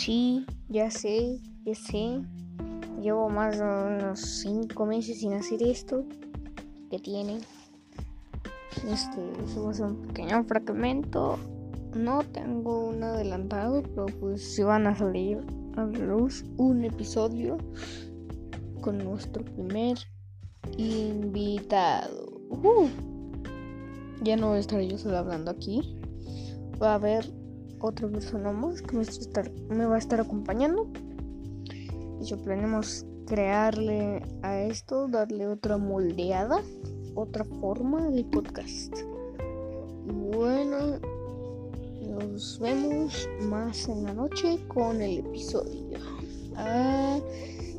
Sí, ya sé, ya sé. Llevo más de unos 5 meses sin hacer esto. que tiene? Este, somos un pequeño fragmento. No tengo un adelantado, pero pues si van a salir a luz un episodio con nuestro primer invitado. Uh, ya no voy a estar yo solo hablando aquí. Va a haber otra persona más que me, va a estar acompañando. Y yo planeamos crearle a esto, darle otra moldeada, otra forma de podcast. Bueno, nos vemos más en la noche con el episodio. Adiós.